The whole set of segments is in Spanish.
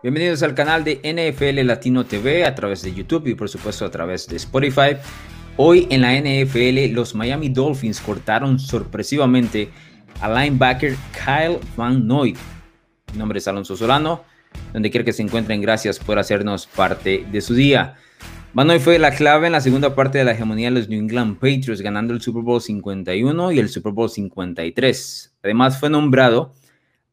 Bienvenidos al canal de NFL Latino TV a través de YouTube y por supuesto a través de Spotify. Hoy en la NFL los Miami Dolphins cortaron sorpresivamente a linebacker Kyle Van Noy. Mi nombre es Alonso Solano. Donde quiera que se encuentren, gracias por hacernos parte de su día. Van Noy fue la clave en la segunda parte de la hegemonía de los New England Patriots, ganando el Super Bowl 51 y el Super Bowl 53. Además fue nombrado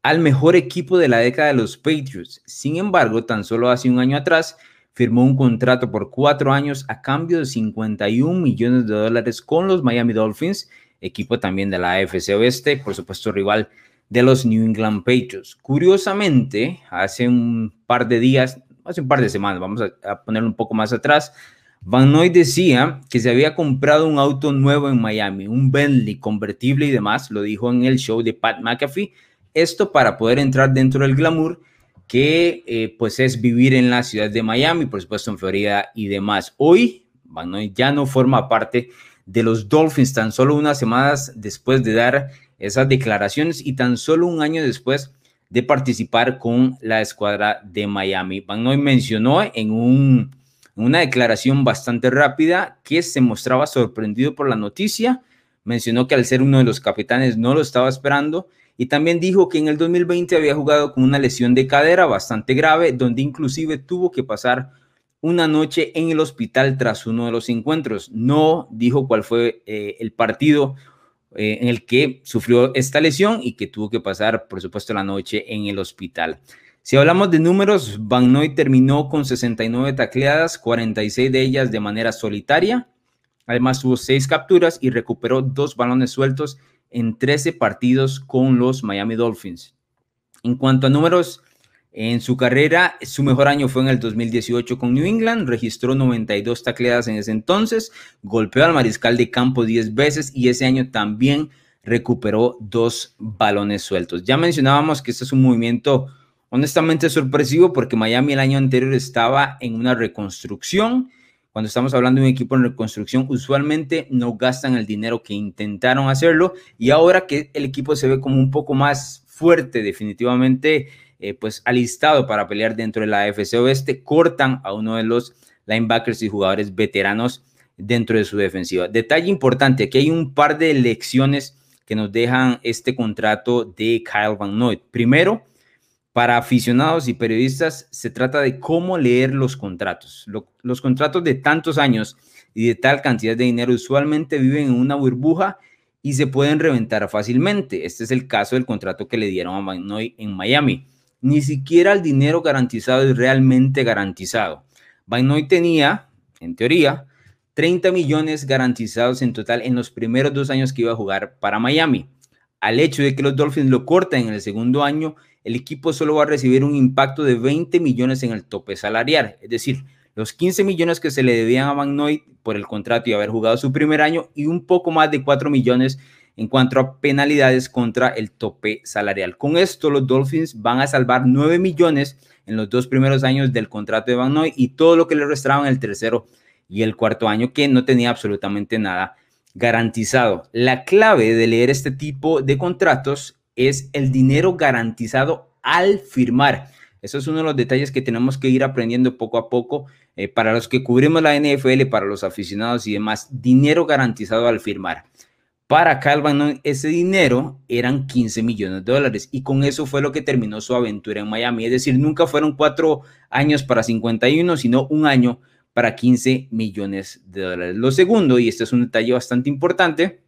al mejor equipo de la década de los Patriots. Sin embargo, tan solo hace un año atrás firmó un contrato por cuatro años a cambio de 51 millones de dólares con los Miami Dolphins, equipo también de la AFC Oeste, por supuesto rival de los New England Patriots. Curiosamente, hace un par de días, hace un par de semanas, vamos a, poner un poco más atrás, Van Noy decía que se había comprado un auto nuevo en Miami, un Bentley convertible y demás, lo dijo en el show de Pat McAfee, esto para poder entrar dentro del glamour que eh, pues es vivir en la ciudad de Miami, por supuesto en Florida y demás. Hoy Van ya no forma parte de los Dolphins tan solo unas semanas después de dar esas declaraciones y tan solo un año después de participar con la escuadra de Miami. Van Noy mencionó en un, una declaración bastante rápida que se mostraba sorprendido por la noticia. Mencionó que al ser uno de los capitanes no lo estaba esperando y también dijo que en el 2020 había jugado con una lesión de cadera bastante grave, donde inclusive tuvo que pasar una noche en el hospital tras uno de los encuentros. No dijo cuál fue eh, el partido eh, en el que sufrió esta lesión y que tuvo que pasar, por supuesto, la noche en el hospital. Si hablamos de números, Van Noy terminó con 69 tacleadas, 46 de ellas de manera solitaria. Además, tuvo seis capturas y recuperó dos balones sueltos en 13 partidos con los Miami Dolphins. En cuanto a números, en su carrera, su mejor año fue en el 2018 con New England, registró 92 tacleadas en ese entonces, golpeó al mariscal de campo 10 veces y ese año también recuperó dos balones sueltos. Ya mencionábamos que este es un movimiento honestamente sorpresivo porque Miami el año anterior estaba en una reconstrucción cuando estamos hablando de un equipo en reconstrucción, usualmente no gastan el dinero que intentaron hacerlo y ahora que el equipo se ve como un poco más fuerte, definitivamente, eh, pues alistado para pelear dentro de la AFC Oeste, cortan a uno de los linebackers y jugadores veteranos dentro de su defensiva. Detalle importante, aquí hay un par de lecciones que nos dejan este contrato de Kyle Van Noy. Primero, para aficionados y periodistas se trata de cómo leer los contratos. los contratos de tantos años y de tal cantidad de dinero usualmente viven en una burbuja y se pueden reventar fácilmente. Este es el caso del contrato que le dieron a Van en Miami. Ni siquiera el dinero garantizado es realmente garantizado. Van tenía, en teoría, 30 millones garantizados en total en los primeros dos años que iba a jugar para Miami. Al hecho de que los Dolphins lo corten en el segundo año, el equipo solo va a recibir un impacto de 20 millones en el tope salarial, es decir, los 15 millones que se le debían a Van por el contrato y haber jugado su primer año y un poco más de 4 millones en cuanto a penalidades contra el tope salarial. Con esto, los Dolphins van a salvar 9 millones en los dos primeros años del contrato de Van Noy y todo lo que le restaba en el tercero y el cuarto año, que no tenía absolutamente nada garantizado. La clave de leer este tipo de contratos es el dinero garantizado al firmar. Eso es uno de los detalles que tenemos que ir aprendiendo poco a poco eh, para los que cubrimos la NFL, para los aficionados y demás. Dinero garantizado al firmar. Para Calvin, ese dinero eran 15 millones de dólares y con eso fue lo que terminó su aventura en Miami. Es decir, nunca fueron cuatro años para 51, sino un año para 15 millones de dólares. Lo segundo, y este es un detalle bastante importante,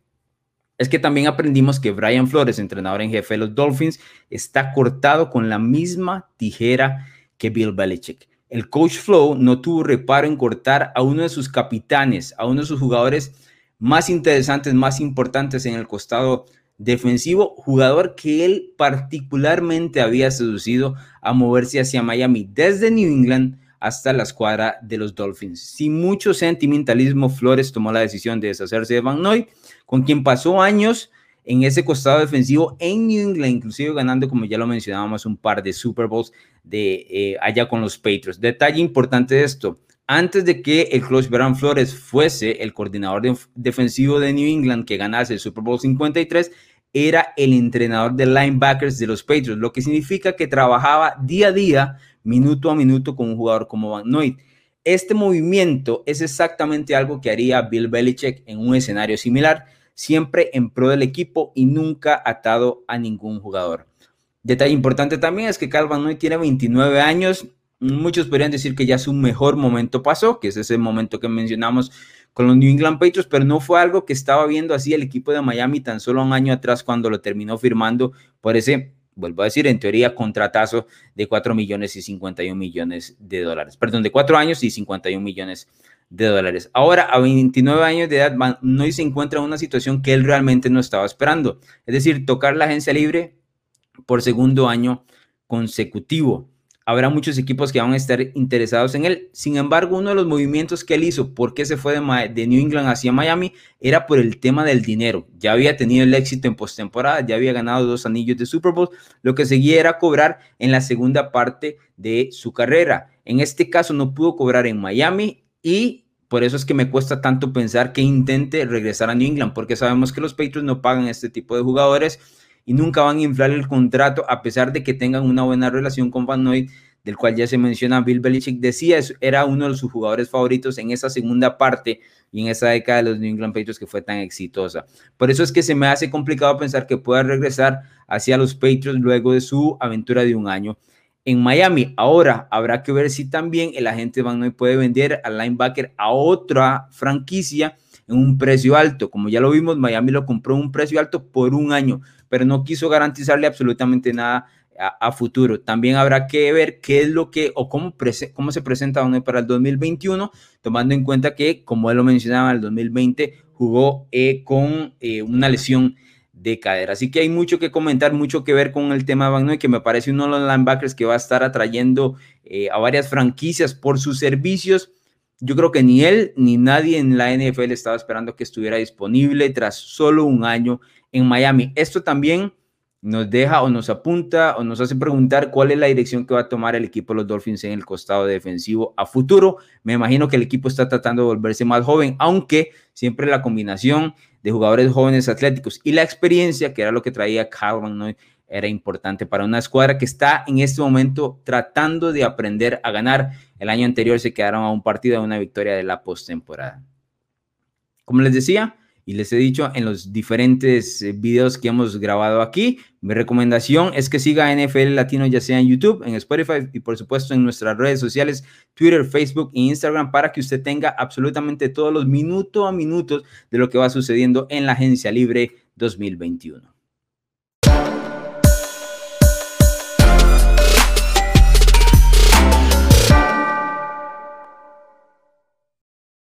es que también aprendimos que Brian Flores, entrenador en jefe de los Dolphins, está cortado con la misma tijera que Bill Belichick. El coach Flow no tuvo reparo en cortar a uno de sus capitanes, a uno de sus jugadores más interesantes, más importantes en el costado defensivo, jugador que él particularmente había seducido a moverse hacia Miami desde New England hasta la escuadra de los Dolphins. Sin mucho sentimentalismo, Flores tomó la decisión de deshacerse de Van Noy con quien pasó años en ese costado defensivo en New England, inclusive ganando, como ya lo mencionábamos, un par de Super Bowls de eh, allá con los Patriots. Detalle importante de esto, antes de que el coach Brian Flores fuese el coordinador defensivo de New England que ganase el Super Bowl 53, era el entrenador de linebackers de los Patriots, lo que significa que trabajaba día a día, minuto a minuto con un jugador como Van Noy. Este movimiento es exactamente algo que haría Bill Belichick en un escenario similar, siempre en pro del equipo y nunca atado a ningún jugador. Detalle importante también es que Calvin Noy tiene 29 años. Muchos podrían decir que ya su mejor momento pasó, que es ese momento que mencionamos con los New England Patriots, pero no fue algo que estaba viendo así el equipo de Miami tan solo un año atrás cuando lo terminó firmando por ese, vuelvo a decir, en teoría, contratazo de 4 millones y 51 millones de dólares. Perdón, de 4 años y 51 millones de dólares. Ahora, a 29 años de edad, no se encuentra en una situación que él realmente no estaba esperando. Es decir, tocar la agencia libre por segundo año consecutivo habrá muchos equipos que van a estar interesados en él. Sin embargo, uno de los movimientos que él hizo, porque se fue de, New England hacia Miami, era por el tema del dinero. Ya había tenido el éxito en postemporada, ya había ganado dos anillos de Super Bowl. Lo que seguía era cobrar en la segunda parte de su carrera. En este caso, no pudo cobrar en Miami y por eso es que me cuesta tanto pensar que intente regresar a New England, porque sabemos que los Patriots no pagan este tipo de jugadores y nunca van a inflar el contrato a pesar de que tengan una buena relación con Van Noy, del cual ya se menciona Bill Belichick, decía, era uno de sus jugadores favoritos en esa segunda parte y en esa década de los New England Patriots que fue tan exitosa. Por eso es que se me hace complicado pensar que pueda regresar hacia los Patriots luego de su aventura de un año en Miami. Ahora habrá que ver si también el agente Van Noy puede vender al linebacker a otra franquicia en un precio alto. Como ya lo vimos, Miami lo compró un precio alto por un año, pero no quiso garantizarle absolutamente nada a, futuro. También habrá que ver qué es lo que o cómo, cómo se presenta para el 2021, tomando en cuenta que, como él lo mencionaba, el 2020 jugó eh, con eh, una lesión de cadera. Así que hay mucho que comentar, mucho que ver con el tema de Van que me parece uno de los linebackers que va a estar atrayendo eh, a varias franquicias por sus servicios yo creo que ni él ni nadie en la NFL estaba esperando que estuviera disponible tras solo un año en Miami. Esto también nos deja o nos apunta o nos hace preguntar cuál es la dirección que va a tomar el equipo de los Dolphins en el costado defensivo a futuro. Me imagino que el equipo está tratando de volverse más joven, aunque siempre la combinación de jugadores jóvenes atléticos y la experiencia, que era lo que traía Calvin, ¿no? era importante para una escuadra que está en este momento tratando de aprender a ganar. El año anterior se quedaron a un partido de una victoria de la postemporada. Como les decía, y les he dicho en los diferentes eh, videos que hemos grabado aquí, mi recomendación es que siga NFL Latino ya sea en YouTube, en Spotify y por supuesto en nuestras redes sociales, Twitter, Facebook e Instagram para que usted tenga absolutamente todos los minutos a minutos de lo que va sucediendo en la agencia libre 2021.